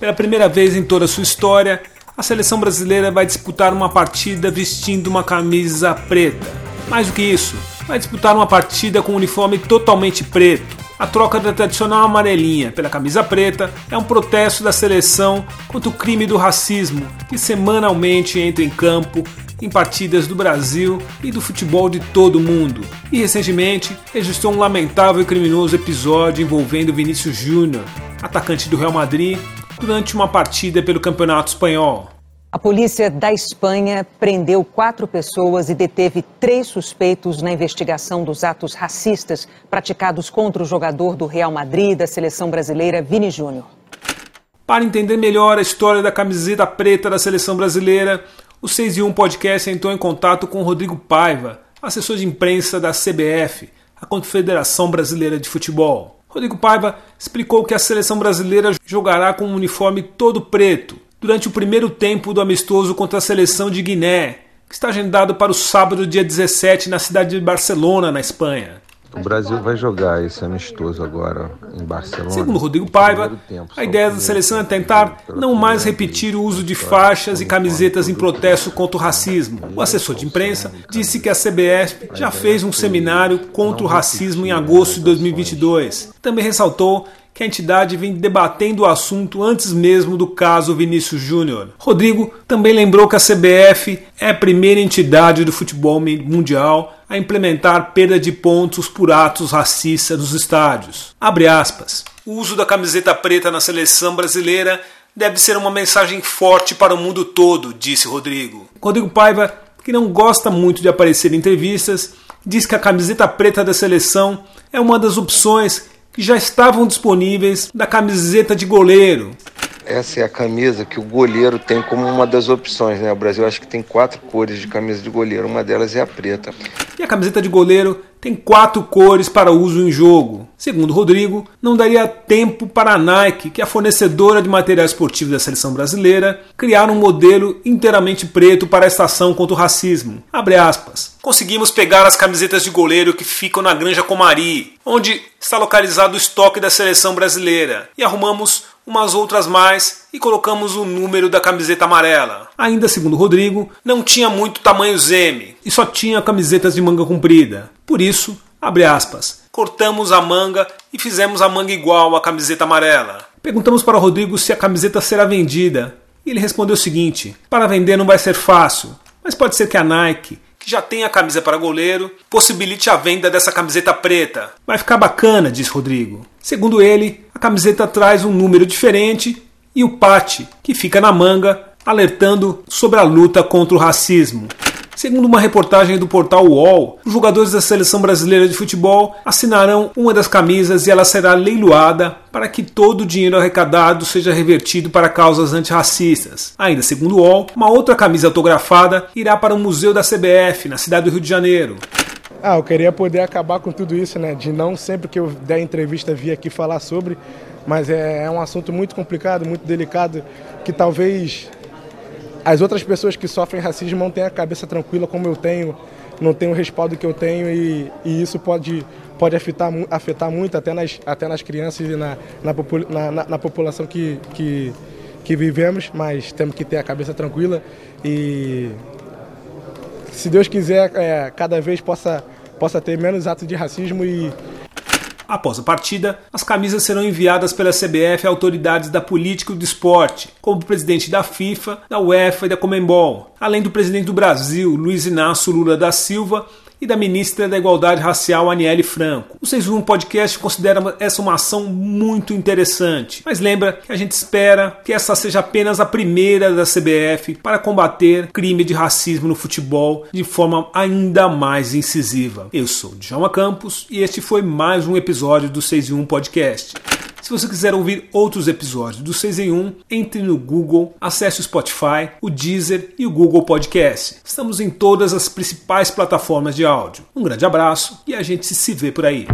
Pela primeira vez em toda a sua história, a seleção brasileira vai disputar uma partida vestindo uma camisa preta. Mais do que isso, vai disputar uma partida com um uniforme totalmente preto. A troca da tradicional amarelinha pela camisa preta é um protesto da seleção contra o crime do racismo que semanalmente entra em campo em partidas do Brasil e do futebol de todo o mundo. E recentemente registrou um lamentável e criminoso episódio envolvendo Vinícius Júnior, atacante do Real Madrid, durante uma partida pelo Campeonato Espanhol. A polícia da Espanha prendeu quatro pessoas e deteve três suspeitos na investigação dos atos racistas praticados contra o jogador do Real Madrid da seleção brasileira, Vini Júnior. Para entender melhor a história da camiseta preta da seleção brasileira, o 6 e 1 Podcast entrou em contato com Rodrigo Paiva, assessor de imprensa da CBF, a Confederação Brasileira de Futebol. Rodrigo Paiva explicou que a seleção brasileira jogará com um uniforme todo preto durante o primeiro tempo do amistoso contra a seleção de Guiné, que está agendado para o sábado, dia 17, na cidade de Barcelona, na Espanha. O Brasil vai jogar esse amistoso agora em Barcelona. Segundo Rodrigo Paiva, a ideia da seleção é tentar não mais repetir o uso de faixas e camisetas em protesto contra o racismo. O assessor de imprensa disse que a CBF já fez um seminário contra o racismo em agosto de 2022. Também ressaltou que a entidade vem debatendo o assunto antes mesmo do caso Vinícius Júnior. Rodrigo também lembrou que a CBF é a primeira entidade do futebol mundial a implementar perda de pontos por atos racistas nos estádios. Abre aspas. O uso da camiseta preta na seleção brasileira deve ser uma mensagem forte para o mundo todo, disse Rodrigo. Rodrigo Paiva, que não gosta muito de aparecer em entrevistas, diz que a camiseta preta da seleção é uma das opções que já estavam disponíveis da camiseta de goleiro. Essa é a camisa que o goleiro tem como uma das opções, né? O Brasil acho que tem quatro cores de camisa de goleiro, uma delas é a preta. E a camiseta de goleiro tem quatro cores para uso em jogo. Segundo Rodrigo, não daria tempo para a Nike, que é a fornecedora de material esportivo da seleção brasileira, criar um modelo inteiramente preto para a estação contra o racismo. Abre aspas. Conseguimos pegar as camisetas de goleiro que ficam na Granja Comari, onde está localizado o estoque da seleção brasileira, e arrumamos umas outras mais e colocamos o número da camiseta amarela. Ainda segundo Rodrigo, não tinha muito tamanho M e só tinha camisetas de manga comprida. Por isso, abre aspas, cortamos a manga e fizemos a manga igual à camiseta amarela. Perguntamos para Rodrigo se a camiseta será vendida e ele respondeu o seguinte: para vender não vai ser fácil, mas pode ser que a Nike que já tem a camisa para goleiro, possibilite a venda dessa camiseta preta. Vai ficar bacana, diz Rodrigo. Segundo ele, a camiseta traz um número diferente e o pate, que fica na manga, alertando sobre a luta contra o racismo. Segundo uma reportagem do portal UOL, os jogadores da seleção brasileira de futebol assinarão uma das camisas e ela será leiloada para que todo o dinheiro arrecadado seja revertido para causas antirracistas. Ainda segundo o UOL, uma outra camisa autografada irá para o Museu da CBF, na cidade do Rio de Janeiro. Ah, eu queria poder acabar com tudo isso, né? De não sempre que eu der entrevista vir aqui falar sobre, mas é, é um assunto muito complicado, muito delicado, que talvez as outras pessoas que sofrem racismo não têm a cabeça tranquila como eu tenho, não têm o respaldo que eu tenho e, e isso pode, pode afetar, afetar muito até nas, até nas crianças e na, na, na, na população que, que, que vivemos, mas temos que ter a cabeça tranquila e se Deus quiser, é, cada vez possa, possa ter menos atos de racismo e, Após a partida, as camisas serão enviadas pela CBF a autoridades da política e do esporte, como o presidente da FIFA, da UEFA e da Comembol, além do presidente do Brasil, Luiz Inácio Lula da Silva, e da ministra da Igualdade Racial, Aniele Franco. O 61 Podcast considera essa uma ação muito interessante, mas lembra que a gente espera que essa seja apenas a primeira da CBF para combater crime de racismo no futebol de forma ainda mais incisiva. Eu sou Djalma Campos e este foi mais um episódio do 61 Podcast. Se você quiser ouvir outros episódios do 6 em 1, entre no Google, acesse o Spotify, o Deezer e o Google Podcast. Estamos em todas as principais plataformas de áudio. Um grande abraço e a gente se vê por aí.